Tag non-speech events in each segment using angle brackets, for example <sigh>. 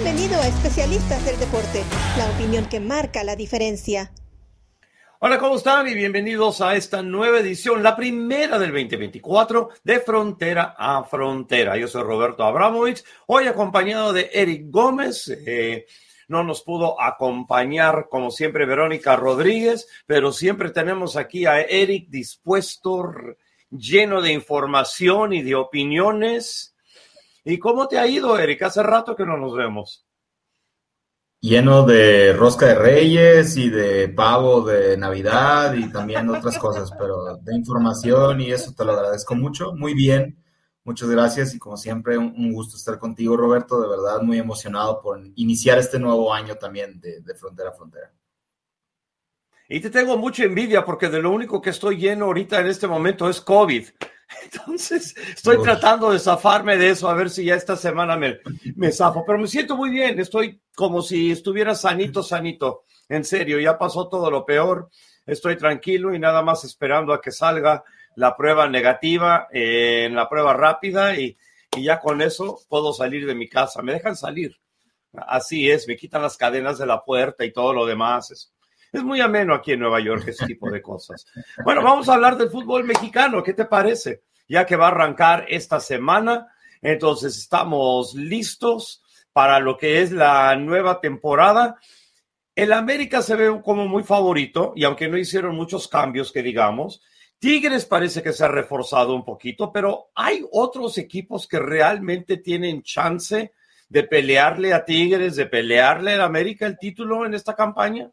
Bienvenido a Especialistas del Deporte, la opinión que marca la diferencia. Hola, ¿cómo están? Y bienvenidos a esta nueva edición, la primera del 2024 de Frontera a Frontera. Yo soy Roberto Abramovich, hoy acompañado de Eric Gómez. Eh, no nos pudo acompañar, como siempre, Verónica Rodríguez, pero siempre tenemos aquí a Eric dispuesto, lleno de información y de opiniones. ¿Y cómo te ha ido, Eric? Hace rato que no nos vemos lleno de rosca de reyes y de pavo de Navidad y también otras cosas, pero de información y eso te lo agradezco mucho. Muy bien, muchas gracias y como siempre un, gusto estar contigo, Roberto. De verdad muy emocionado por iniciar este nuevo año también de, de Frontera a Frontera. Y te tengo mucha envidia porque de lo único que estoy lleno ahorita en este momento es COVID. <laughs> Entonces, estoy tratando de zafarme de eso, a ver si ya esta semana me, me zafo. Pero me siento muy bien, estoy como si estuviera sanito, sanito. En serio, ya pasó todo lo peor. Estoy tranquilo y nada más esperando a que salga la prueba negativa eh, en la prueba rápida y, y ya con eso puedo salir de mi casa. Me dejan salir. Así es, me quitan las cadenas de la puerta y todo lo demás. Es, es muy ameno aquí en Nueva York ese tipo de cosas. Bueno, vamos a hablar del fútbol mexicano. ¿Qué te parece? Ya que va a arrancar esta semana, entonces estamos listos para lo que es la nueva temporada. El América se ve como muy favorito y aunque no hicieron muchos cambios que digamos, Tigres parece que se ha reforzado un poquito, pero hay otros equipos que realmente tienen chance de pelearle a Tigres, de pelearle al América el título en esta campaña.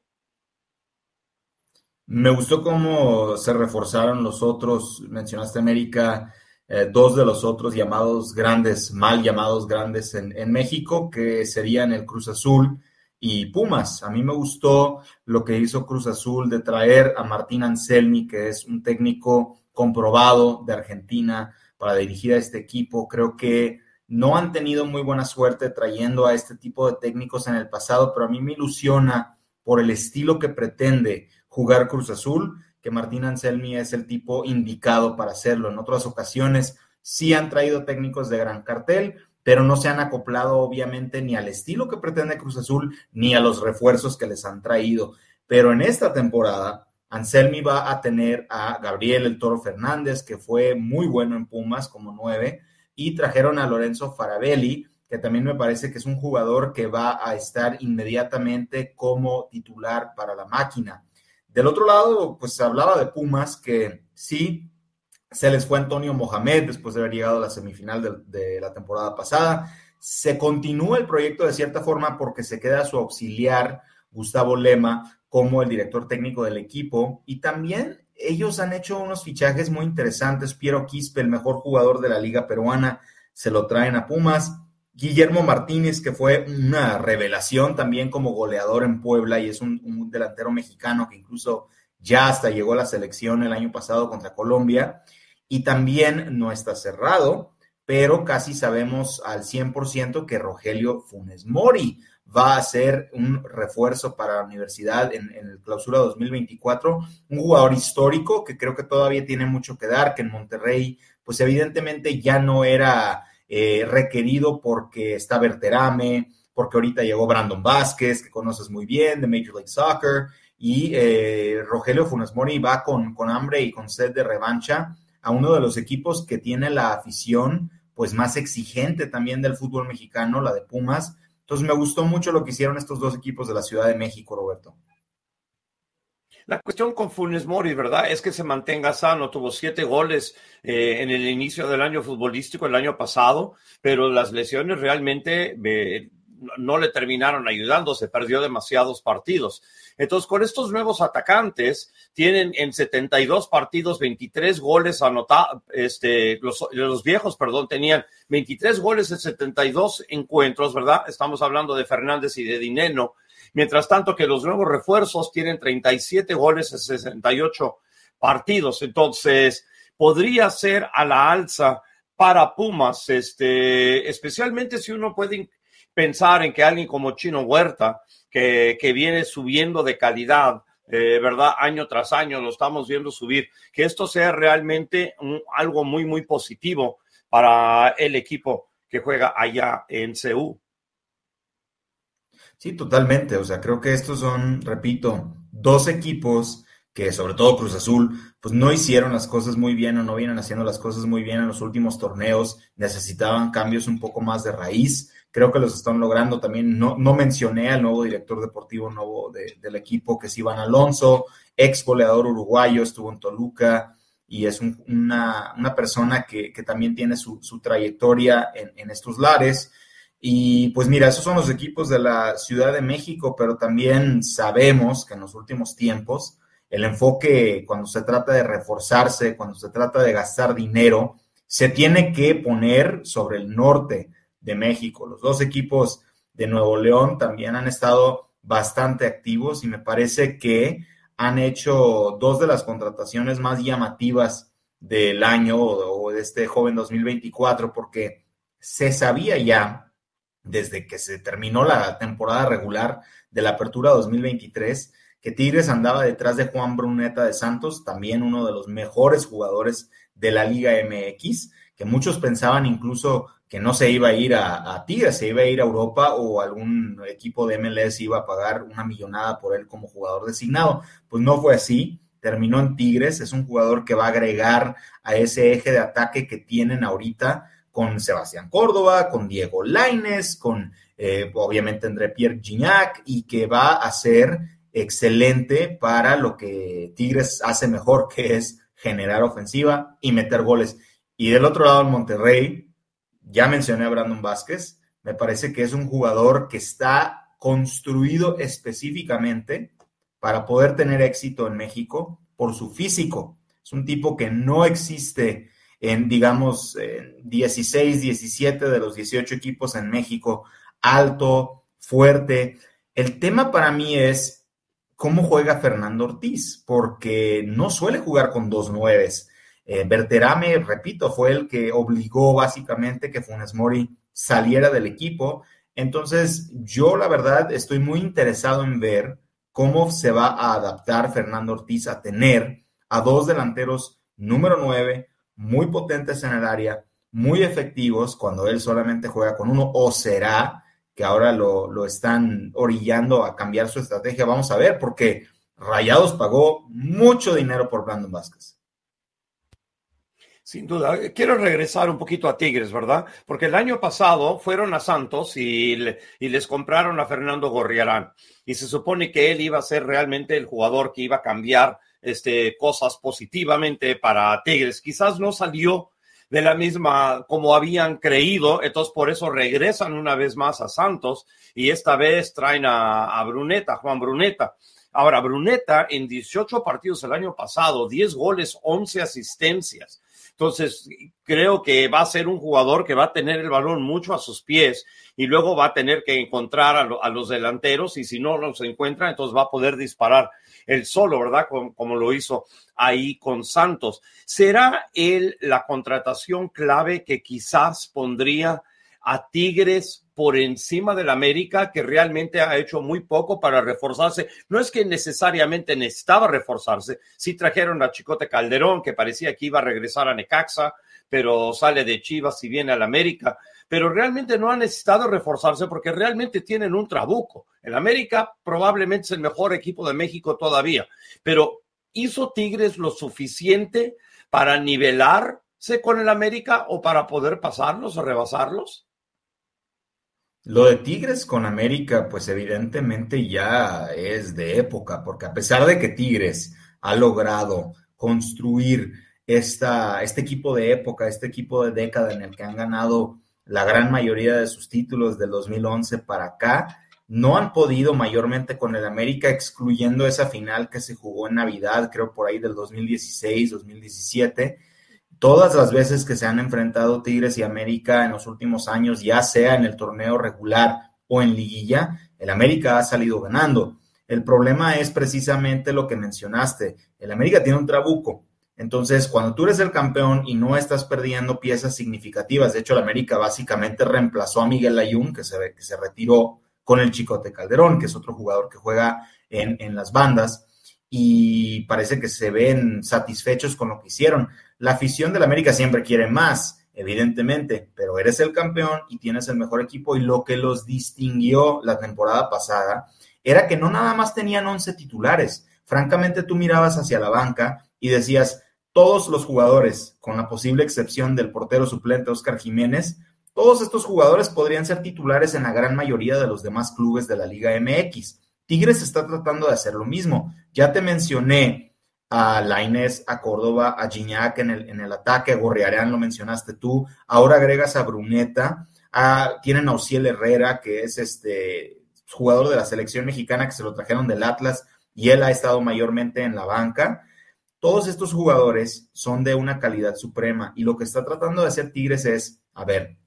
Me gustó cómo se reforzaron los otros, mencionaste América, eh, dos de los otros llamados grandes, mal llamados grandes en, en, México, que serían el Cruz Azul y Pumas. A mí me gustó lo que hizo Cruz Azul de traer a Martín Anselmi, que es un técnico comprobado de Argentina para dirigir a este equipo. Creo que no han tenido muy buena suerte trayendo a este tipo de técnicos en el pasado, pero a mí me ilusiona por el estilo que pretende jugar Cruz Azul, que Martín Anselmi es el tipo indicado para hacerlo. En otras ocasiones sí han traído técnicos de gran cartel, pero no se han acoplado obviamente ni al estilo que pretende Cruz Azul, ni a los refuerzos que les han traído. Pero en esta temporada, Anselmi va a tener a Gabriel el Toro Fernández, que fue muy bueno en Pumas como nueve, y trajeron a Lorenzo Farabelli, que también me parece que es un jugador que va a estar inmediatamente como titular para la máquina. Del otro lado, pues se hablaba de Pumas, que sí, se les fue Antonio Mohamed después de haber llegado a la semifinal de, de, la temporada pasada. Se continúa el proyecto de cierta forma porque se queda su auxiliar, Gustavo Lema, como el director técnico del equipo. Y también ellos han hecho unos fichajes muy interesantes. Piero Quispe, el mejor jugador de la liga peruana, se lo traen a Pumas. Guillermo Martínez, que fue una revelación también como goleador en Puebla y es un, delantero mexicano que incluso ya hasta llegó a la selección el año pasado contra Colombia. Y también no está cerrado, pero casi sabemos al 100% que Rogelio Funes Mori va a ser un refuerzo para la universidad en, en el clausura 2024, un jugador histórico que creo que todavía tiene mucho que dar, que en Monterrey, pues evidentemente ya no era eh, requerido porque está Berterame, porque ahorita llegó Brandon Vázquez, que conoces muy bien, de Major League Soccer, y eh, Rogelio Funes Mori va con, con hambre y con sed de revancha a uno de los equipos que tiene la afición pues más exigente también del fútbol mexicano, la de Pumas. Entonces me gustó mucho lo que hicieron estos dos equipos de la Ciudad de México, Roberto. La cuestión con Funes Mori, ¿verdad? Es que se mantenga sano. Tuvo siete goles eh, en el inicio del año futbolístico el año pasado, pero las lesiones realmente eh, no le terminaron ayudando. Se perdió demasiados partidos. Entonces, con estos nuevos atacantes, tienen en 72 partidos 23 goles anotados. Este, los, los viejos, perdón, tenían 23 goles en 72 encuentros, ¿verdad? Estamos hablando de Fernández y de Dineno Mientras tanto que los nuevos refuerzos tienen 37 goles en 68 partidos. Entonces, podría ser a la alza para Pumas, este, especialmente si uno puede pensar en que alguien como Chino Huerta, que, que viene subiendo de calidad, eh, ¿verdad? Año tras año lo estamos viendo subir, que esto sea realmente un, algo muy, muy positivo para el equipo que juega allá en CEU. Sí, totalmente. O sea, creo que estos son, repito, dos equipos que sobre todo Cruz Azul, pues no hicieron las cosas muy bien o no vienen haciendo las cosas muy bien en los últimos torneos, necesitaban cambios un poco más de raíz, creo que los están logrando también, no, no mencioné al nuevo director deportivo nuevo del equipo, que es Iván Alonso, ex goleador uruguayo, estuvo en Toluca y es una, persona que, también tiene su, trayectoria en, en estos lares. Y pues mira, esos son los equipos de la Ciudad de México, pero también sabemos que en los últimos tiempos el enfoque cuando se trata de reforzarse, cuando se trata de gastar dinero, se tiene que poner sobre el norte de México. Los dos equipos de Nuevo León también han estado bastante activos y me parece que han hecho dos de las contrataciones más llamativas del año o de este joven 2024 porque se sabía ya desde que se terminó la temporada regular de la Apertura 2023, que Tigres andaba detrás de Juan Bruneta de Santos, también uno de los mejores jugadores de la Liga MX, que muchos pensaban incluso que no se iba a ir a, Tigres, se iba a ir a Europa o algún equipo de MLS iba a pagar una millonada por él como jugador designado. Pues no fue así, terminó en Tigres, es un jugador que va a agregar a ese eje de ataque que tienen ahorita con Sebastián Córdoba, con Diego Laines, con eh, obviamente André Pierre Gignac y que va a ser excelente para lo que Tigres hace mejor, que es generar ofensiva y meter goles. Y del otro lado, en Monterrey, ya mencioné a Brandon Vázquez, me parece que es un jugador que está construido específicamente para poder tener éxito en México por su físico. Es un tipo que no existe en, digamos, 16, 17 de los 18 equipos en México, alto, fuerte. El tema para mí es cómo juega Fernando Ortiz, porque no suele jugar con dos nueves. Eh, Berterame, repito, fue el que obligó básicamente que Funes Mori saliera del equipo. Entonces, yo la verdad estoy muy interesado en ver cómo se va a adaptar Fernando Ortiz a tener a dos delanteros número 9, muy potentes en el área, muy efectivos cuando él solamente juega con uno, o será que ahora lo, están orillando a cambiar su estrategia. Vamos a ver, porque Rayados pagó mucho dinero por Brandon Vázquez. Sin duda. Quiero regresar un poquito a Tigres, ¿verdad? Porque el año pasado fueron a Santos y, y, les compraron a Fernando Gorriarán. Y se supone que él iba a ser realmente el jugador que iba a cambiar este, cosas positivamente para Tigres. Quizás no salió de la misma como habían creído, entonces por eso regresan una vez más a Santos y esta vez traen a, a Bruneta, Juan Bruneta. Ahora, Bruneta en 18 partidos el año pasado, 10 goles, 11 asistencias. Entonces, creo que va a ser un jugador que va a tener el balón mucho a sus pies y luego va a tener que encontrar a, los delanteros y si no los encuentra, entonces va a poder disparar el solo, ¿verdad? Como, lo hizo ahí con Santos. ¿Será él la contratación clave que quizás pondría a Tigres por encima del América, que realmente ha hecho muy poco para reforzarse. No es que necesariamente necesitaba reforzarse, sí trajeron a Chicote Calderón, que parecía que iba a regresar a Necaxa, pero sale de Chivas y viene al América, pero realmente no ha necesitado reforzarse porque realmente tienen un trabuco. El América probablemente es el mejor equipo de México todavía, pero ¿hizo Tigres lo suficiente para nivelarse con el América o para poder pasarlos o rebasarlos? Lo de Tigres con América, pues evidentemente ya es de época, porque a pesar de que Tigres ha logrado construir esta, este equipo de época, este equipo de década en el que han ganado la gran mayoría de sus títulos del 2011 para acá, no han podido mayormente con el América, excluyendo esa final que se jugó en Navidad, creo por ahí del 2016, 2017 todas las veces que se han enfrentado Tigres y América en los últimos años, ya sea en el torneo regular o en liguilla, el América ha salido ganando. El problema es precisamente lo que mencionaste. El América tiene un trabuco. Entonces, cuando tú eres el campeón y no estás perdiendo piezas significativas, de hecho, el América básicamente reemplazó a Miguel Ayun, que se, que se retiró con el Chicote Calderón, que es otro jugador que juega en, en las bandas, y parece que se ven satisfechos con lo que hicieron la afición del América siempre quiere más. evidentemente, pero eres el campeón y tienes el mejor equipo y lo que los distinguió la temporada pasada era que no nada más tenían 11 titulares. Francamente, tú mirabas hacia la banca y decías, todos los jugadores, con la posible excepción del portero suplente Oscar Jiménez, todos estos jugadores podrían ser titulares en la gran mayoría de los demás clubes de la Liga MX. Tigres está tratando de hacer lo mismo. Ya te mencioné a Lainez, a Córdoba, a Gignac en el, en el ataque, a Gorriarán lo mencionaste tú, ahora agregas a Bruneta, a, tienen a Ociel Herrera, que es este jugador de la selección mexicana que se lo trajeron del Atlas y él ha estado mayormente en la banca. Todos estos jugadores son de una calidad suprema y lo que está tratando de hacer Tigres es, a ver,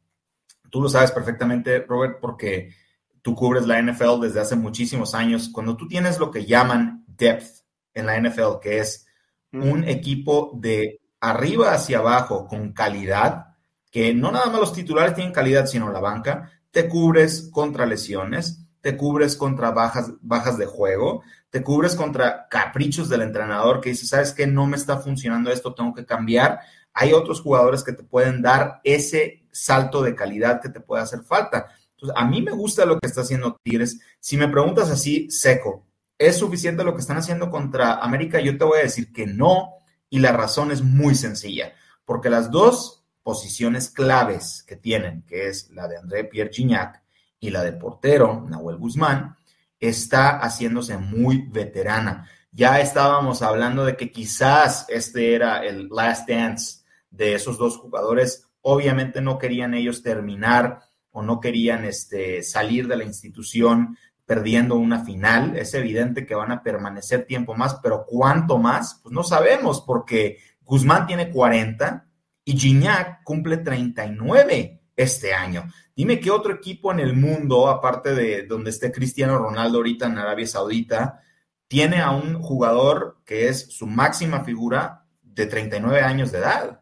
tú lo sabes perfectamente, Robert, porque tú cubres la NFL desde hace muchísimos años. Cuando tú tienes lo que llaman depth en la NFL, que es un equipo de arriba hacia abajo con calidad, que no nada más los titulares tienen calidad, sino la banca, te cubres contra lesiones, te cubres contra bajas, bajas de juego, te cubres contra caprichos del entrenador que dice, sabes que no me está funcionando esto, tengo que cambiar. Hay otros jugadores que te pueden dar ese salto de calidad que te puede hacer falta. Entonces, a mí me gusta lo que está haciendo Tigres. Si me preguntas así, seco, ¿es suficiente lo que están haciendo contra América? Yo te voy a decir que no, y la razón es muy sencilla, porque las dos posiciones claves que tienen, que es la de André Pierre Gignac y la de portero, Nahuel Guzmán, está haciéndose muy veterana. Ya estábamos hablando de que quizás este era el last dance de esos dos jugadores. Obviamente no querían ellos terminar o no querían este, salir de la institución perdiendo una final. Es evidente que van a permanecer tiempo más, pero ¿cuánto más? Pues no sabemos, porque Guzmán tiene 40 y Gignac cumple 39 este año. Dime qué otro equipo en el mundo, aparte de donde esté Cristiano Ronaldo ahorita en Arabia Saudita, tiene a un jugador que es su máxima figura de 39 años de edad.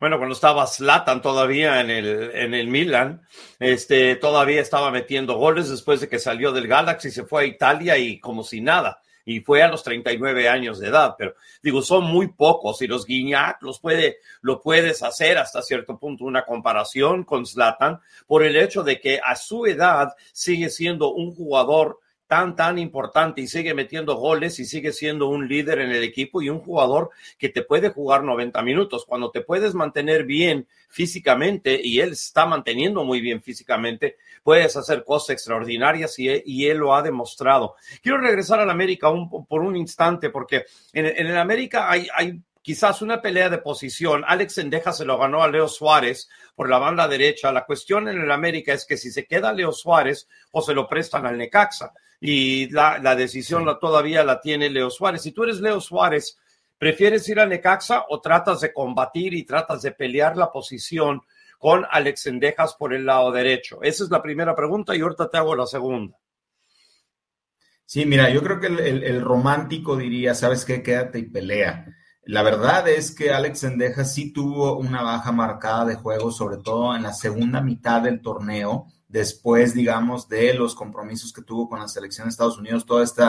Bueno, cuando estaba Zlatan todavía en el, en el Milan, este, todavía estaba metiendo goles después de que salió del Galaxy, se fue a Italia y como si nada y fue a los 39 años de edad, pero digo, son muy pocos y los Guiñac los puede, lo puedes hacer hasta cierto punto una comparación con Zlatan por el hecho de que a su edad sigue siendo un jugador tan, tan importante y sigue metiendo goles y sigue siendo un líder en el equipo y un jugador que te puede jugar 90 minutos. Cuando te puedes mantener bien físicamente y él está manteniendo muy bien físicamente, puedes hacer cosas extraordinarias y, y él lo ha demostrado. Quiero regresar al América un, por un instante porque en, en el América hay, hay quizás una pelea de posición. Alex Sendeja se lo ganó a Leo Suárez por la banda derecha. La cuestión en el América es que si se queda Leo Suárez o se lo prestan al Necaxa y la, la decisión la, todavía la tiene Leo Suárez. Si tú eres Leo Suárez, ¿prefieres ir a Necaxa o tratas de combatir y tratas de pelear la posición con Alex Sendejas por el lado derecho? Esa es la primera pregunta y ahorita te hago la segunda. Sí, mira, yo creo que el, el, el romántico diría, ¿sabes qué? Quédate y pelea la verdad es que Alex Sendeja sí tuvo una baja marcada de juego, sobre todo en la segunda mitad del torneo, después, digamos, de los compromisos que tuvo con la selección de Estados Unidos, todo este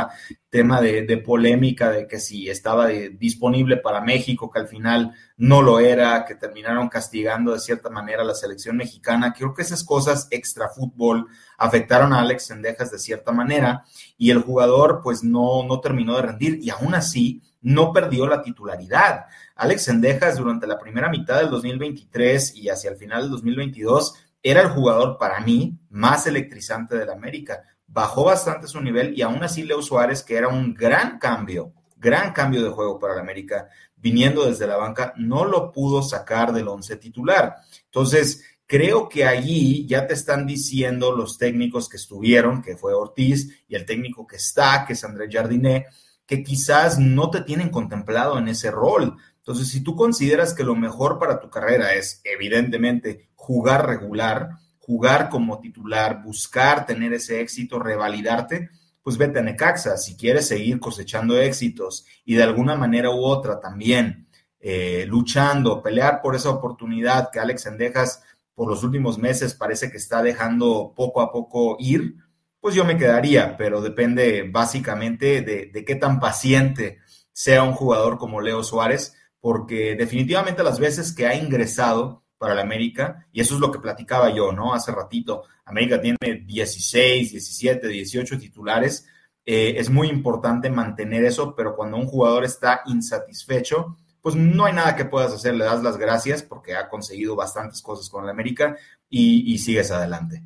tema de, polémica de que si estaba disponible para México, que al final no lo era, que terminaron castigando de cierta manera a la selección mexicana. Creo que esas cosas extra fútbol afectaron a Alex Sendejas de cierta manera y el jugador pues no, no terminó de rendir y aún así no perdió la titularidad. Alex Sendejas durante la primera mitad del 2023 y hacia el final del 2022 era el jugador para mí más electrizante del América. Bajó bastante su nivel y aún así Leo Suárez, que era un gran cambio, gran cambio de juego para el América, viniendo desde la banca, no lo pudo sacar del once titular. Entonces, creo que allí ya te están diciendo los técnicos que estuvieron, que fue Ortiz, y el técnico que está, que es André Jardiné, que quizás no te tienen contemplado en ese rol. Entonces, si tú consideras que lo mejor para tu carrera es, evidentemente, jugar regular, jugar como titular, buscar tener ese éxito, revalidarte, pues vete a Necaxa. Si quieres seguir cosechando éxitos y de alguna manera u otra también eh, luchando, pelear por esa oportunidad que Alex Endejas por los últimos meses parece que está dejando poco a poco ir, pues yo me quedaría, pero depende básicamente de, de, qué tan paciente sea un jugador como Leo Suárez porque definitivamente las veces que ha ingresado para la América, y eso es lo que platicaba yo, ¿no? Hace ratito, América tiene 16, 17, 18 titulares, eh, es muy importante mantener eso, pero cuando un jugador está insatisfecho, pues no hay nada que puedas hacer, le das las gracias porque ha conseguido bastantes cosas con la América y, y sigues adelante.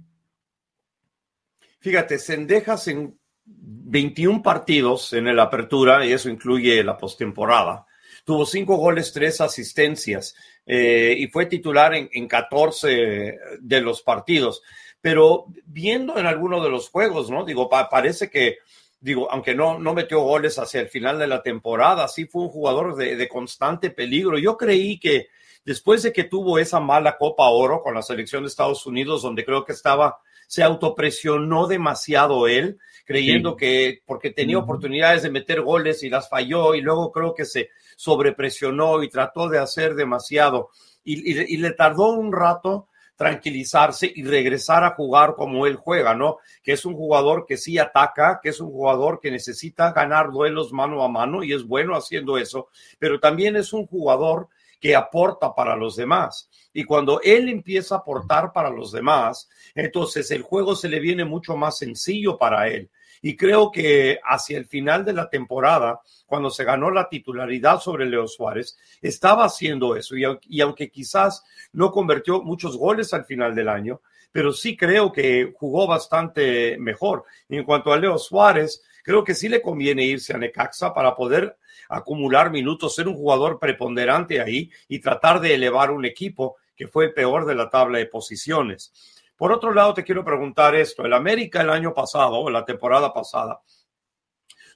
Fíjate, Sendejas en 21 partidos en la apertura, y eso incluye la postemporada. Tuvo cinco goles, tres asistencias eh, y fue titular en, en 14 de los partidos. Pero viendo en alguno de los juegos, ¿no? Digo, pa parece que, digo, aunque no, no metió goles hacia el final de la temporada, sí fue un jugador de constante peligro. Yo creí que después de que tuvo esa mala Copa Oro con la selección de Estados Unidos, donde creo que estaba se autopresionó demasiado él, creyendo sí. que porque tenía oportunidades de meter goles y las falló y luego creo que se sobrepresionó y trató de hacer demasiado y, y, y le tardó un rato tranquilizarse y regresar a jugar como él juega, ¿no? Que es un jugador que sí ataca, que es un jugador que necesita ganar duelos mano a mano y es bueno haciendo eso, pero también es un jugador que aporta para los demás. Y cuando él empieza a aportar para los demás, entonces el juego se le viene mucho más sencillo para él. Y creo que hacia el final de la temporada, cuando se ganó la titularidad sobre Leo Suárez, estaba haciendo eso. Y, aunque quizás no convirtió muchos goles al final del año, pero sí creo que jugó bastante mejor. Y en cuanto a Leo Suárez, creo que sí le conviene irse a Necaxa para poder acumular minutos, ser un jugador preponderante ahí y tratar de elevar un equipo que fue el peor de la tabla de posiciones. Por otro lado, te quiero preguntar esto. El América el año pasado, la temporada pasada,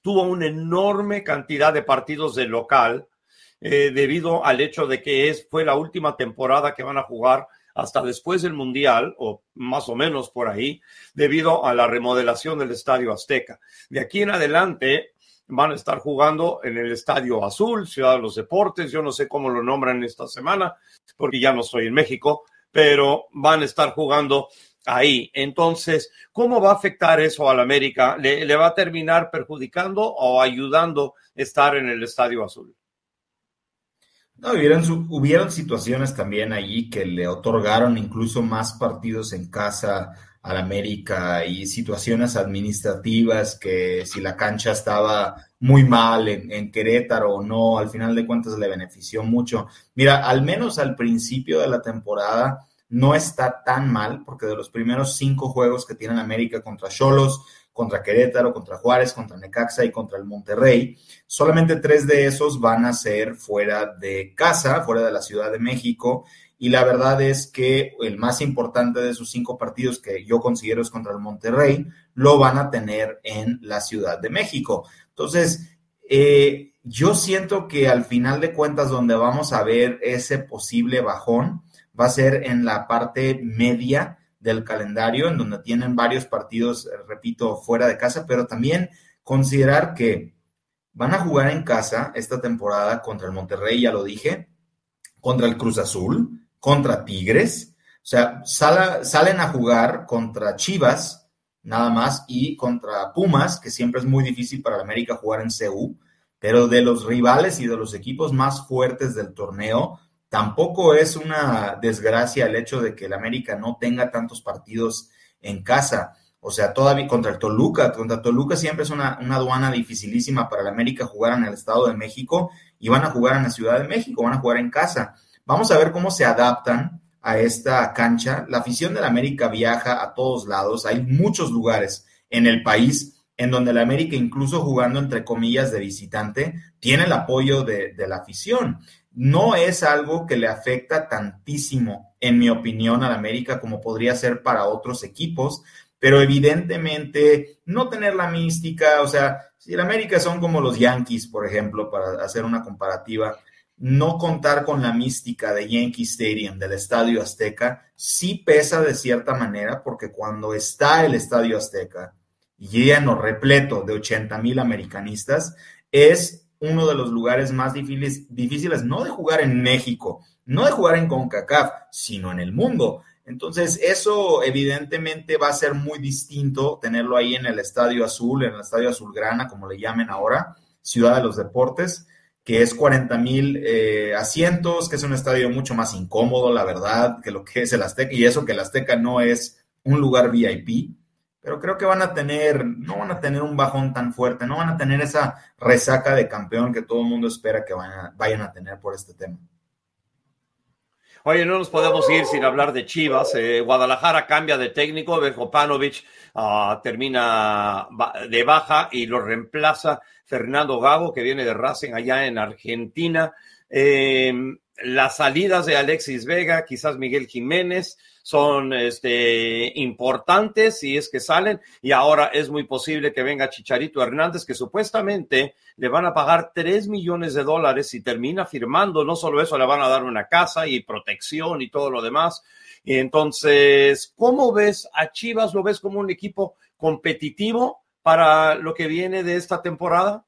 tuvo una enorme cantidad de partidos de local eh, debido al hecho de que es, fue la última temporada que van a jugar hasta después del Mundial, o más o menos por ahí, debido a la remodelación del Estadio Azteca. De aquí en adelante van a estar jugando en el Estadio Azul, Ciudad de los Deportes, yo no sé cómo lo nombran esta semana, porque ya no estoy en México, pero van a estar jugando ahí. Entonces, ¿cómo va a afectar eso al América? ¿Le, ¿Le, va a terminar perjudicando o ayudando estar en el Estadio Azul? No, hubieron situaciones también allí que le otorgaron incluso más partidos en casa al América y situaciones administrativas que si la cancha estaba muy mal en, en, Querétaro o no, al final de cuentas le benefició mucho. Mira, al menos al principio de la temporada no está tan mal, porque de los primeros cinco juegos que tiene América contra Cholos, contra Querétaro, contra Juárez, contra Necaxa y contra el Monterrey. Solamente tres de esos van a ser fuera de casa, fuera de la Ciudad de México. Y la verdad es que el más importante de esos cinco partidos que yo considero es contra el Monterrey, lo van a tener en la Ciudad de México. Entonces, eh, yo siento que al final de cuentas donde vamos a ver ese posible bajón va a ser en la parte media del calendario, en donde tienen varios partidos, repito, fuera de casa, pero también considerar que van a jugar en casa esta temporada contra el Monterrey, ya lo dije, contra el Cruz Azul, contra Tigres, o sea, sal, salen a jugar contra Chivas, nada más, y contra Pumas, que siempre es muy difícil para América jugar en CU, pero de los rivales y de los equipos más fuertes del torneo, Tampoco es una desgracia el hecho de que el América no tenga tantos partidos en casa. O sea, todavía contra el Toluca, contra Toluca siempre es una, una aduana dificilísima para el América jugar en el Estado de México y van a jugar en la Ciudad de México, van a jugar en casa. Vamos a ver cómo se adaptan a esta cancha. La afición del América viaja a todos lados, hay muchos lugares en el país en donde el América, incluso jugando entre comillas de visitante, tiene el apoyo de, la afición no es algo que le afecta tantísimo, en mi opinión, al América como podría ser para otros equipos, pero evidentemente no tener la mística, o sea, si el América son como los Yankees, por ejemplo, para hacer una comparativa, no contar con la mística de Yankee Stadium, del Estadio Azteca, sí pesa de cierta manera, porque cuando está el Estadio Azteca lleno, repleto de 80 mil americanistas, es uno de los lugares más difíciles, difíciles, no de jugar en México, no de jugar en CONCACAF, sino en el mundo. Entonces, eso evidentemente va a ser muy distinto tenerlo ahí en el Estadio Azul, en el Estadio Azulgrana, como le llamen ahora, Ciudad de los Deportes. Que es 40 mil eh, asientos, que es un estadio mucho más incómodo, la verdad, que lo que es el Azteca, y eso que el Azteca no es un lugar VIP, pero creo que van a tener, no van a tener un bajón tan fuerte, no van a tener esa resaca de campeón que todo el mundo espera que vayan, a tener por este tema. Oye, no nos podemos ir sin hablar de Chivas. Eh, Guadalajara cambia de técnico, Berjo uh, termina de baja y lo reemplaza Fernando Gago, que viene de Racing allá en Argentina. Em, las salidas de Alexis Vega, quizás Miguel Jiménez, son este, importantes si es que salen y ahora es muy posible que venga Chicharito Hernández que supuestamente le van a pagar 3 millones de dólares y termina firmando, no solo eso, le van a dar una casa y protección y todo lo demás. Y entonces, ¿cómo ves a Chivas? ¿Lo ves como un equipo competitivo para lo que viene de esta temporada?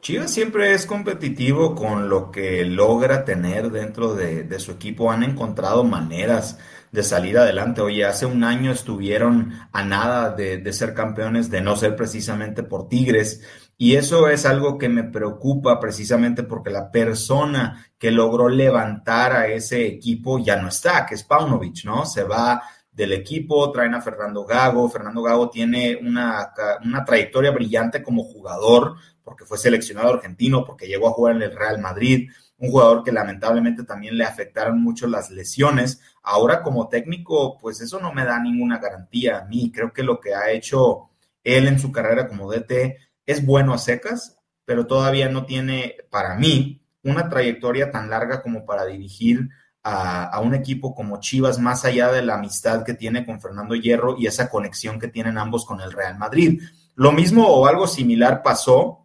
Chivas siempre es competitivo con lo que logra tener dentro de, su equipo. Han encontrado maneras de salir adelante. Oye, hace un año estuvieron a nada de, de, ser campeones, de no ser precisamente por Tigres. Y eso es algo que me preocupa precisamente porque la persona que logró levantar a ese equipo ya no está, que es Paunovic, ¿no? Se va del equipo, traen a Fernando Gago. Fernando Gago tiene una, una, trayectoria brillante como jugador, porque fue seleccionado argentino, porque llegó a jugar en el Real Madrid, un jugador que lamentablemente también le afectaron mucho las lesiones. Ahora como técnico, pues eso no me da ninguna garantía a mí. Creo que lo que ha hecho él en su carrera como DT es bueno a secas, pero todavía no tiene, para mí, una trayectoria tan larga como para dirigir a, un equipo como Chivas, más allá de la amistad que tiene con Fernando Hierro y esa conexión que tienen ambos con el Real Madrid. Lo mismo o algo similar pasó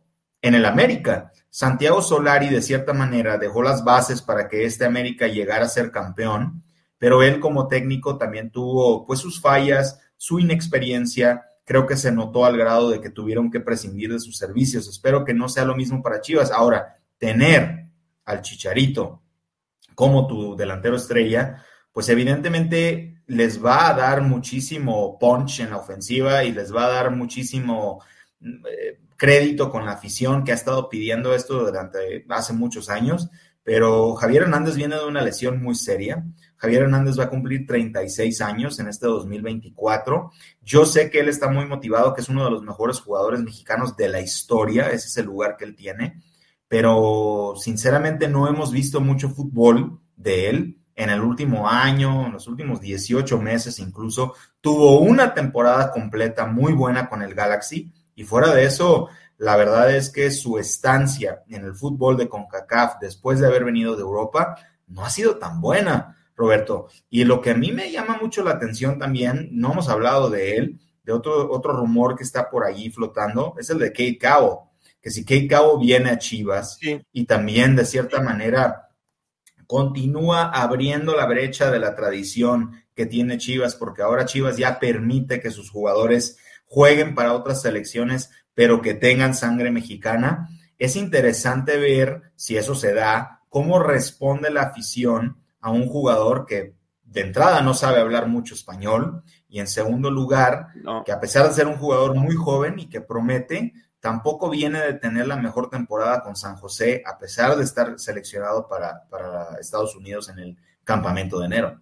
en el América. Santiago Solari, de cierta manera, dejó las bases para que este América llegara a ser campeón, pero él como técnico también tuvo pues sus fallas, su inexperiencia, creo que se notó al grado de que tuvieron que prescindir de sus servicios. Espero que no sea lo mismo para Chivas. Ahora, tener al Chicharito como tu delantero estrella, pues evidentemente les va a dar muchísimo punch en la ofensiva y les va a dar muchísimo eh, crédito con la afición que ha estado pidiendo esto durante hace muchos años, pero Javier Hernández viene de una lesión muy seria. Javier Hernández va a cumplir 36 años en este 2024. Yo sé que él está muy motivado, que es uno de los mejores jugadores mexicanos de la historia, ese es el lugar que él tiene pero sinceramente no hemos visto mucho fútbol de él en el último año, en los últimos 18 meses incluso. Tuvo una temporada completa muy buena con el Galaxy y fuera de eso, la verdad es que su estancia en el fútbol de CONCACAF después de haber venido de Europa no ha sido tan buena, Roberto. Y lo que a mí me llama mucho la atención también, no hemos hablado de él, de otro, otro rumor que está por allí flotando, es el de Kate Cowell que si Kate Cabo viene a Chivas y también de cierta manera continúa abriendo la brecha de la tradición que tiene Chivas, porque ahora Chivas ya permite que sus jugadores jueguen para otras selecciones, pero que tengan sangre mexicana. Es interesante ver si eso se da, cómo responde la afición a un jugador que de entrada no sabe hablar mucho español y en segundo lugar, que a pesar de ser un jugador muy joven y que promete, tampoco viene de tener la mejor temporada con San José, a pesar de estar seleccionado para, Estados Unidos en el campamento de enero.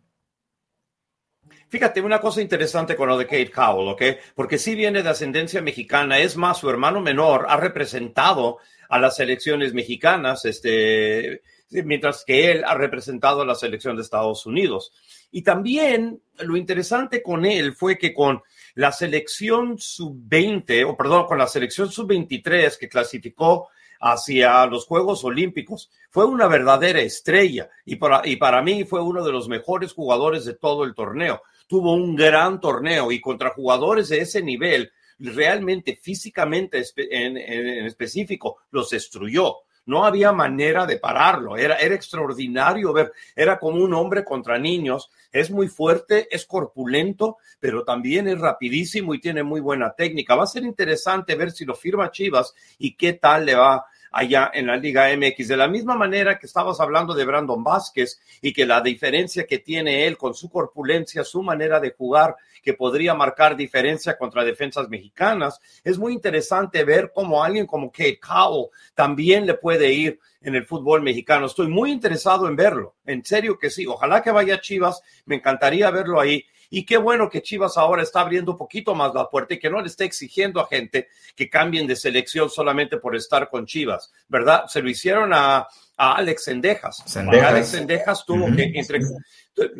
Fíjate, una cosa interesante con lo de Kate Cowell, ¿ok? Porque sí viene de ascendencia mexicana, es más, su hermano menor ha representado a las selecciones mexicanas, este, mientras que él ha representado a la selección de Estados Unidos. Y también lo interesante con él fue que con la selección sub-20, o perdón, con la selección sub-23 que clasificó hacia los Juegos Olímpicos, fue una verdadera estrella y para, y para mí fue uno de los mejores jugadores de todo el torneo. Tuvo un gran torneo y contra jugadores de ese nivel, realmente físicamente en, en específico, los destruyó. No había manera de pararlo, era, era extraordinario ver, era como un hombre contra niños, es muy fuerte, es corpulento, pero también es rapidísimo y tiene muy buena técnica. Va a ser interesante ver si lo firma Chivas y qué tal le va allá en la Liga MX. De la misma manera que estabas hablando de Brandon Vázquez y que la diferencia que tiene él con su corpulencia, su manera de jugar, que podría marcar diferencia contra defensas mexicanas, es muy interesante ver cómo alguien como Kate Cowell también le puede ir en el fútbol mexicano. Estoy muy interesado en verlo. En serio que sí. Ojalá que vaya Chivas. Me encantaría verlo ahí. Y qué bueno que Chivas ahora está abriendo un poquito más la puerta y que no le esté exigiendo a gente que cambien de selección solamente por estar con Chivas, ¿verdad? Se lo hicieron a, Alex Sendejas. Alex Sendejas tuvo que entre,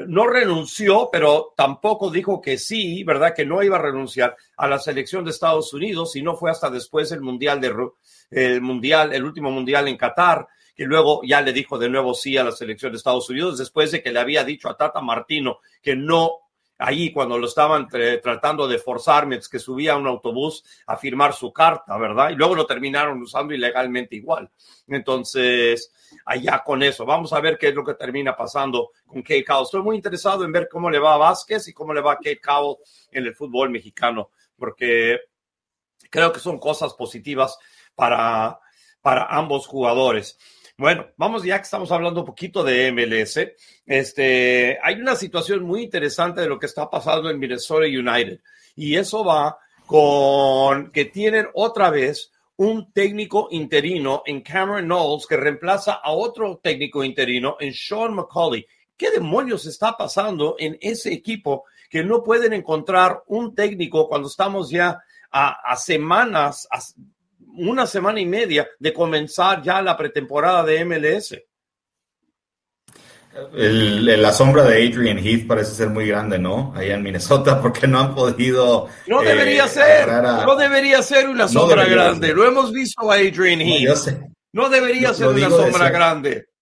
no renunció, pero tampoco dijo que sí, ¿verdad? Que no iba a renunciar a la selección de Estados Unidos y no fue hasta después el mundial de el mundial, el último mundial en Qatar, que luego ya le dijo de nuevo sí a la selección de Estados Unidos después de que le había dicho a Tata Martino que no ahí cuando lo estaban tratando de forzarme, que subía a un autobús a firmar su carta, ¿verdad? Y luego lo terminaron usando ilegalmente igual. Entonces, allá con eso, vamos a ver qué es lo que termina pasando con Kate Cowell. Estoy muy interesado en ver cómo le va a Vázquez y cómo le va a Kate Cowell en el fútbol mexicano, porque creo que son cosas positivas para, para ambos jugadores. Bueno, vamos ya que estamos hablando un poquito de MLS. Este, hay una situación muy interesante de lo que está pasando en Minnesota United y eso va con que tienen otra vez un técnico interino en Cameron Knowles que reemplaza a otro técnico interino en Sean McCauley. ¿Qué demonios está pasando en ese equipo que no pueden encontrar un técnico cuando estamos ya a, a semanas, una semana y media de comenzar ya la pretemporada de MLS. la sombra de Adrian Heath parece ser muy grande, ¿no? Ahí en Minnesota, <laughs> porque no han podido. No debería eh, ser, no debería ser una sombra grande. Lo hemos visto a Adrian Heath. No, debería ser una sombra grande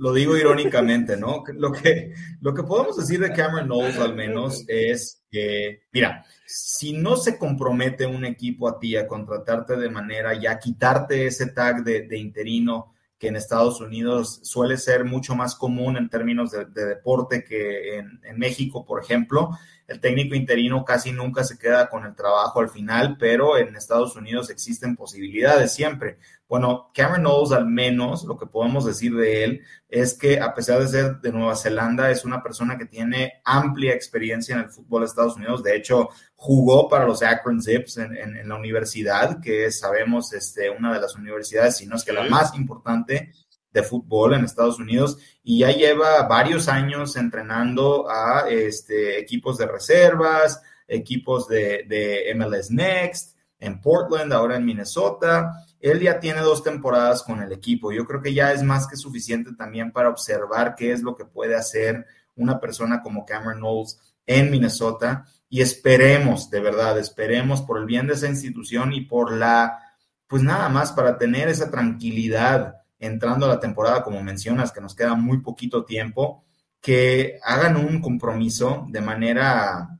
lo digo irónicamente, ¿no? Lo que, lo que podemos decir de Cameron Knowles al menos es que, mira, si no se compromete un equipo a ti a contratarte de manera ya quitarte ese tag de, interino que en Estados Unidos suele ser mucho más común en términos de, deporte que en, México, por ejemplo. El técnico interino casi nunca se queda con el trabajo al final, pero en Estados Unidos existen posibilidades siempre. Bueno, Cameron Knowles al menos lo que podemos decir de él es que a pesar de ser de Nueva Zelanda, es una persona que tiene amplia experiencia en el fútbol de Estados Unidos. De hecho, jugó para los Akron Zips en, la universidad, que es, sabemos, este, una de las universidades, si no es que la más importante de fútbol en Estados Unidos y ya lleva varios años entrenando a este, equipos de reservas, equipos de, de MLS Next, en Portland, ahora en Minnesota él ya tiene dos temporadas con el equipo. Yo creo que ya es más que suficiente también para observar qué es lo que puede hacer una persona como Cameron Knowles en Minnesota. Y esperemos, de verdad, esperemos por el bien de esa institución y por la, pues nada más para tener esa tranquilidad entrando a la temporada, como mencionas, que nos queda muy poquito tiempo, que hagan un compromiso de manera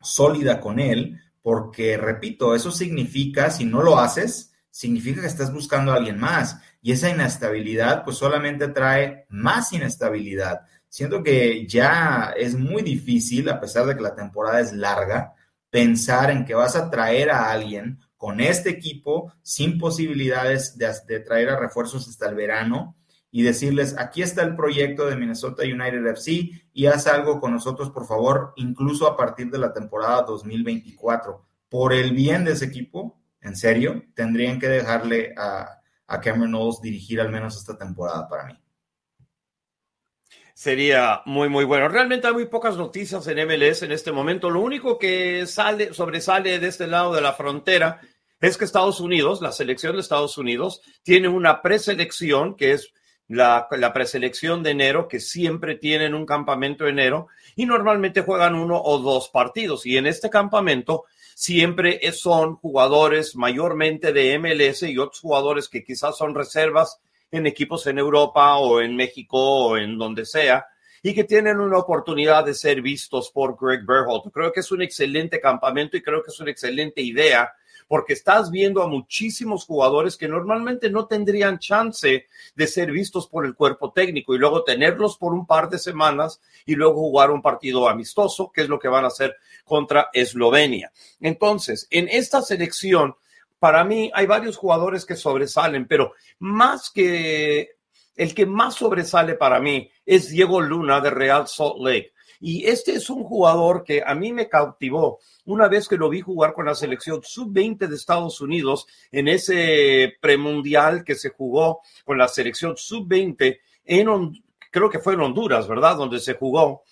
sólida con él, porque, repito, eso significa, si no lo haces, significa que estás buscando a alguien más. Y esa inestabilidad pues solamente trae más inestabilidad. Siento que ya es muy difícil, a pesar de que la temporada es larga, pensar en que vas a traer a alguien con este equipo sin posibilidades de, traer a refuerzos hasta el verano y decirles, aquí está el proyecto de Minnesota United FC y haz algo con nosotros, por favor, incluso a partir de la temporada 2024. Por el bien de ese equipo, en serio, tendrían que dejarle a, Cameron Knowles dirigir al menos esta temporada para mí. Sería muy, muy bueno. Realmente hay muy pocas noticias en MLS en este momento. Lo único que sale, sobresale de este lado de la frontera es que Estados Unidos, la selección de Estados Unidos, tiene una preselección que es la, preselección de enero, que siempre tienen un campamento de enero y normalmente juegan uno o dos partidos. Y en este campamento siempre son jugadores mayormente de MLS y otros jugadores que quizás son reservas en equipos en Europa o en México o en donde sea y que tienen una oportunidad de ser vistos por Greg Berholt. Creo que es un excelente campamento y creo que es una excelente idea porque estás viendo a muchísimos jugadores que normalmente no tendrían chance de ser vistos por el cuerpo técnico y luego tenerlos por un par de semanas y luego jugar un partido amistoso, que es lo que van a hacer contra Eslovenia. Entonces, en esta selección para mí hay varios jugadores que sobresalen, pero más que el que más sobresale para mí es Diego Luna de Real Salt Lake. Y este es un jugador que a mí me cautivó una vez que lo vi jugar con la selección sub-20 de Estados Unidos en ese premundial que se jugó con la selección sub-20 en, creo que fue en Honduras, ¿verdad? Donde se jugó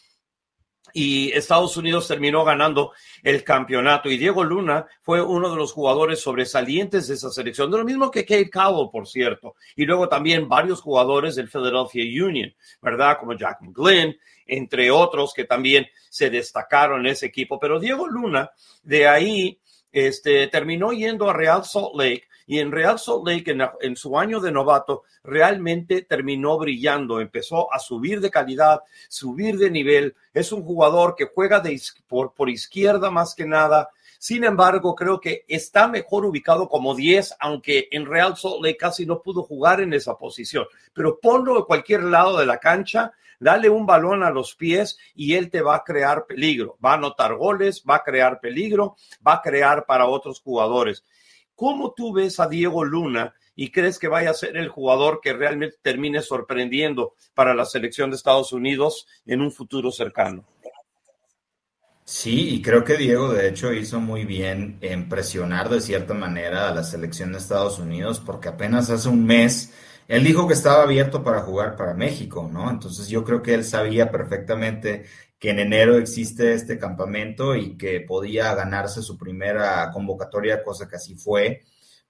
y Estados Unidos terminó ganando el campeonato. Y Diego Luna fue uno de los jugadores sobresalientes de esa selección, de lo mismo que Kate Cowell, por cierto. Y luego también varios jugadores del Philadelphia Union, ¿verdad? Como Jack McGlynn, entre otros que también se destacaron en ese equipo. Pero Diego Luna, de ahí, este, terminó yendo a Real Salt Lake y en Real Salt Lake, en, su año de novato, realmente terminó brillando, empezó a subir de calidad, subir de nivel. Es un jugador que juega por, por izquierda más que nada. Sin embargo, creo que está mejor ubicado como 10, aunque en Real Salt Lake casi no pudo jugar en esa posición. Pero ponlo de cualquier lado de la cancha, dale un balón a los pies y él te va a crear peligro. Va a anotar goles, va a crear peligro, va a crear para otros jugadores. ¿Cómo tú ves a Diego Luna y crees que vaya a ser el jugador que realmente termine sorprendiendo para la selección de Estados Unidos en un futuro cercano? Sí, y creo que Diego de hecho hizo muy bien en presionar de cierta manera a la selección de Estados Unidos porque apenas hace un mes él dijo que estaba abierto para jugar para México, ¿no? Entonces yo creo que él sabía perfectamente que en enero existe este campamento y que podía ganarse su primera convocatoria, cosa que así fue,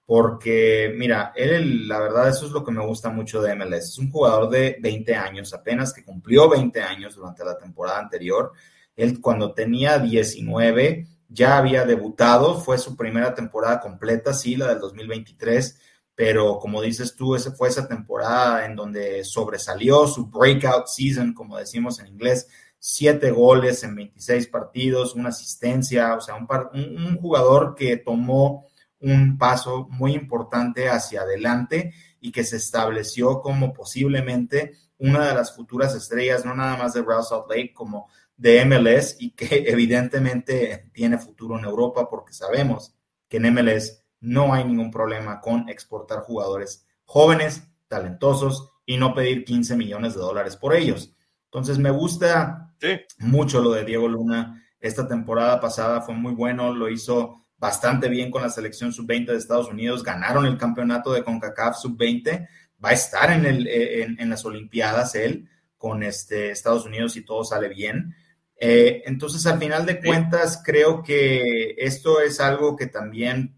porque mira, él, la verdad, eso es lo que me gusta mucho de MLS. Es un jugador de 20 años, apenas que cumplió 20 años durante la temporada anterior. Él cuando tenía 19 ya había debutado, fue su primera temporada completa, sí, la del 2023 pero como dices tú, esa fue esa temporada en donde sobresalió su breakout season, como decimos en inglés, siete goles en 26 partidos, una asistencia, o sea, un, un, jugador que tomó un paso muy importante hacia adelante y que se estableció como posiblemente una de las futuras estrellas, no nada más de Salt Lake, como de MLS y que <laughs> evidentemente tiene futuro en Europa porque sabemos que en MLS no hay ningún problema con exportar jugadores jóvenes, talentosos y no pedir 15 millones de dólares por ellos. Entonces me gusta mucho lo de Diego Luna. Esta temporada pasada fue muy bueno, lo hizo bastante bien con la selección sub-20 de Estados Unidos, ganaron el campeonato de CONCACAF sub-20, va a estar en, el, eh, en, las Olimpiadas él con este, Estados Unidos y todo sale bien. Eh, entonces, al final de cuentas, creo que esto es algo que también,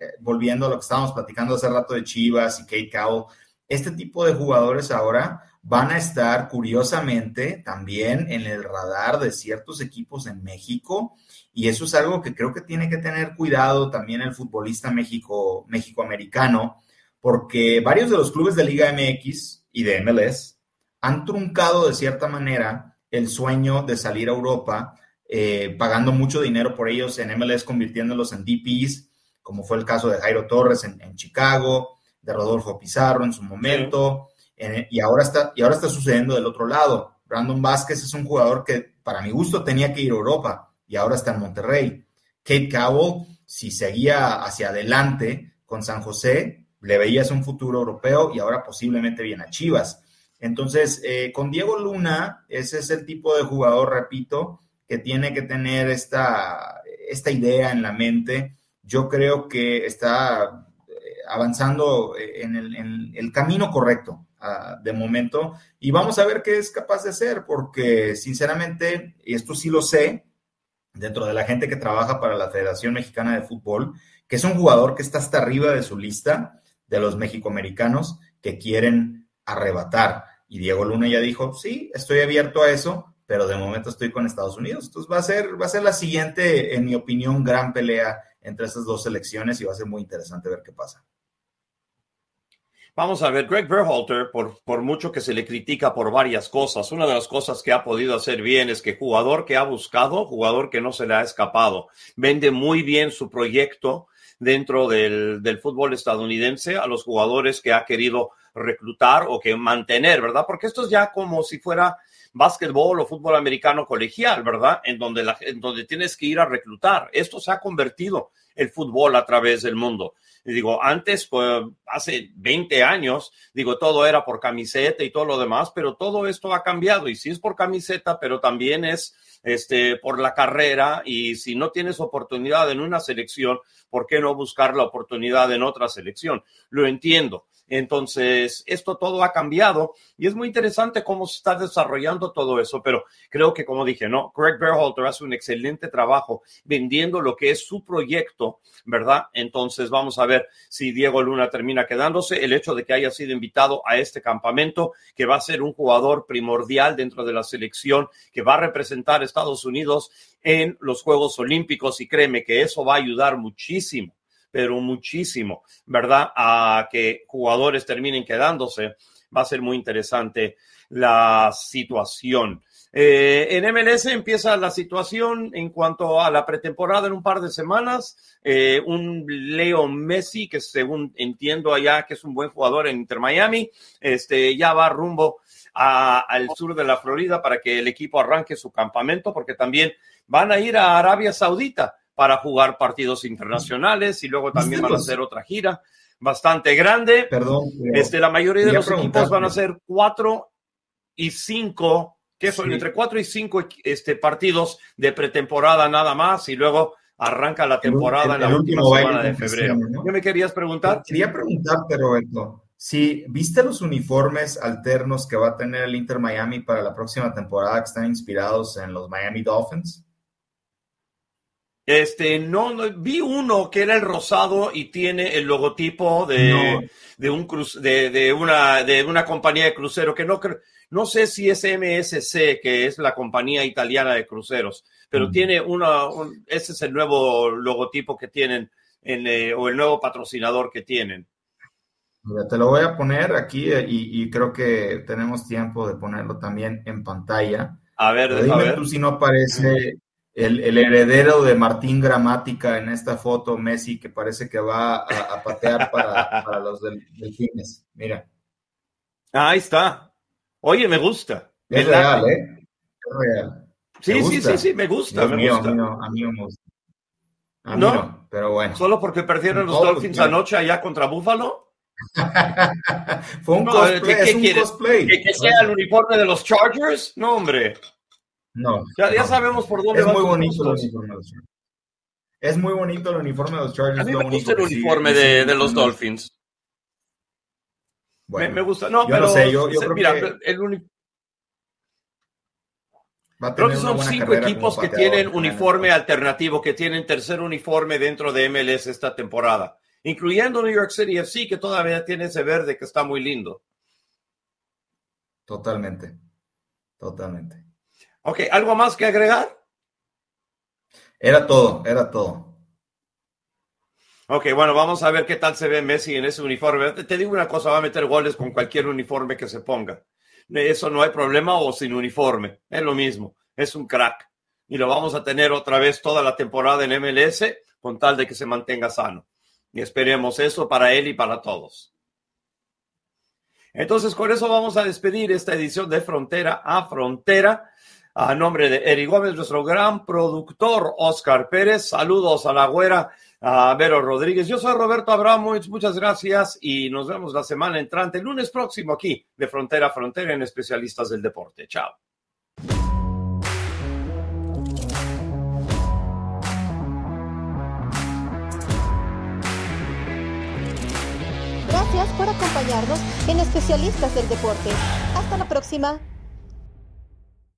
eh, volviendo a lo que estábamos platicando hace rato de Chivas y Kate Cowell, este tipo de jugadores ahora van a estar curiosamente también en el radar de ciertos equipos en México y eso es algo que creo que tiene que tener cuidado también el futbolista México, México-americano, porque varios de los clubes de Liga MX y de MLS han truncado de cierta manera el sueño de salir a Europa, eh, pagando mucho dinero por ellos en MLS, convirtiéndolos en DPs, como fue el caso de Jairo Torres en, Chicago, de Rodolfo Pizarro en su momento y, ahora está, y ahora está sucediendo del otro lado. Brandon Vázquez es un jugador que para mi gusto tenía que ir a Europa y ahora está en Monterrey. Kate Cowell, si seguía hacia adelante con San José, le veías un futuro europeo y ahora posiblemente viene a Chivas. Entonces, eh, con Diego Luna, ese es el tipo de jugador, repito, que tiene que tener esta, esta idea en la mente. Yo creo que está avanzando en el, en el camino correcto de momento y vamos a ver qué es capaz de hacer, porque sinceramente, y esto sí lo sé, dentro de la gente que trabaja para la Federación Mexicana de Fútbol, que es un jugador que está hasta arriba de su lista de los mexicoamericanos que quieren arrebatar. Y Diego Luna ya dijo, sí, estoy abierto a eso, pero de momento estoy con Estados Unidos. Entonces va a ser, va a ser la siguiente, en mi opinión, gran pelea entre estas dos selecciones y va a ser muy interesante ver qué pasa. Vamos a ver, Greg Berhalter, por, por mucho que se le critica por varias cosas, una de las cosas que ha podido hacer bien es que jugador que ha buscado, jugador que no se le ha escapado, vende muy bien su proyecto dentro del, del fútbol estadounidense a los jugadores que ha querido reclutar o que mantener, ¿verdad? Porque esto es ya como si fuera básquetbol o fútbol americano colegial, ¿verdad? En donde, la, en donde tienes que ir a reclutar. Esto se ha convertido el fútbol a través del mundo. Digo, antes, hace 20 años, digo, todo era por camiseta y todo lo demás, pero todo esto ha cambiado y sí es por camiseta, pero también es este, por la carrera y si no tienes oportunidad en una selección, ¿por qué no buscar la oportunidad en otra selección? Lo entiendo. Entonces, esto todo ha cambiado y es muy interesante cómo se está desarrollando todo eso, pero creo que, como dije, no, Greg Berhalter hace un excelente trabajo vendiendo lo que es su proyecto, ¿verdad? Entonces, vamos a ver si Diego Luna termina quedándose. El hecho de que haya sido invitado a este campamento, que va a ser un jugador primordial dentro de la selección, que va a representar a Estados Unidos en los Juegos Olímpicos y créeme que eso va a ayudar muchísimo pero muchísimo, ¿verdad? A que jugadores terminen quedándose. Va a ser muy interesante la situación. Eh, en MLS empieza la situación en cuanto a la pretemporada en un par de semanas. Eh, un Leo Messi, que según entiendo allá que es un buen jugador en Inter Miami, este, ya va rumbo al sur de la Florida para que el equipo arranque su campamento, porque también van a ir a Arabia Saudita para jugar partidos internacionales y luego también van a hacer otra gira bastante grande. Perdón. Este, la mayoría de los equipos van a ser cuatro y cinco, que son entre cuatro y cinco este, partidos de pretemporada nada más y luego arranca la temporada en la última semana de febrero. ¿Qué me querías preguntar? Quería preguntarte, Roberto, si viste los uniformes alternos que va a tener el Inter Miami para la próxima temporada que están inspirados en los Miami Dolphins. Este, no, no, vi uno que era el rosado y tiene el logotipo de, de un cruz, de, de, una, de una compañía de crucero que no no sé si es MSC, que es la compañía italiana de cruceros, pero tiene una, ese es el nuevo logotipo que tienen en, eh, o el nuevo patrocinador que tienen. te lo voy a poner aquí eh, y, y, creo que tenemos tiempo de ponerlo también en pantalla. A ver, dime a ver. tú si no aparece el, el, heredero de Martín Gramática en esta foto, Messi, que parece que va a, a patear para, para, los del, delfines. Mira. Ah, ahí está. Oye, me gusta. Es real, ¿eh? Es real. Sí, sí, sí, sí, me gusta. Dios me mío, gusta. A mí no, a mí me gusta. A mí ¿No? pero bueno. Solo porque perdieron los No, Dolphins claro. anoche allá contra Buffalo. <laughs> Fue un No, cosplay, ¿qué- qué es un quieres? cosplay. ¿Que, que sea el uniforme de los Chargers? No, hombre. No. Ya, ya no. sabemos por dónde Es van muy tus bonito el uniforme de los Chargers. Es muy bonito el uniforme de los Chargers. A mí me gusta el uniforme sí, de, de los no- Dolphins. Bueno, me, me gusta. No, yo pero no sé, yo, yo se- creo mira, que el uni- va a creo que una son buena cinco equipos que tienen uniforme alternativo, que tienen tercer uniforme dentro de MLS esta temporada, incluyendo New York City FC, que todavía tiene ese verde que está muy lindo. Totalmente. Totalmente. Ok, ¿algo más que agregar? Era todo, era todo. Ok, bueno, vamos a ver qué tal se ve Messi en ese uniforme. Te, te digo una cosa, va a meter goles con cualquier uniforme que se ponga. Eso no hay problema o sin uniforme. Es lo mismo. Es un crack. Y lo vamos a tener otra vez toda la temporada en MLS con tal de que se mantenga sano. Y esperemos eso para él y para todos. Entonces, con eso vamos a despedir esta edición de Frontera a Frontera. A nombre de Eri Gómez, nuestro gran productor, Oscar Pérez. Saludos a la güera, a Vero Rodríguez. Yo soy Roberto Abramovich. Muchas gracias y nos vemos la semana entrante, el lunes próximo aquí de Frontera a Frontera en Especialistas del Deporte. Chao. Gracias por acompañarnos en Especialistas del Deporte. Hasta la próxima.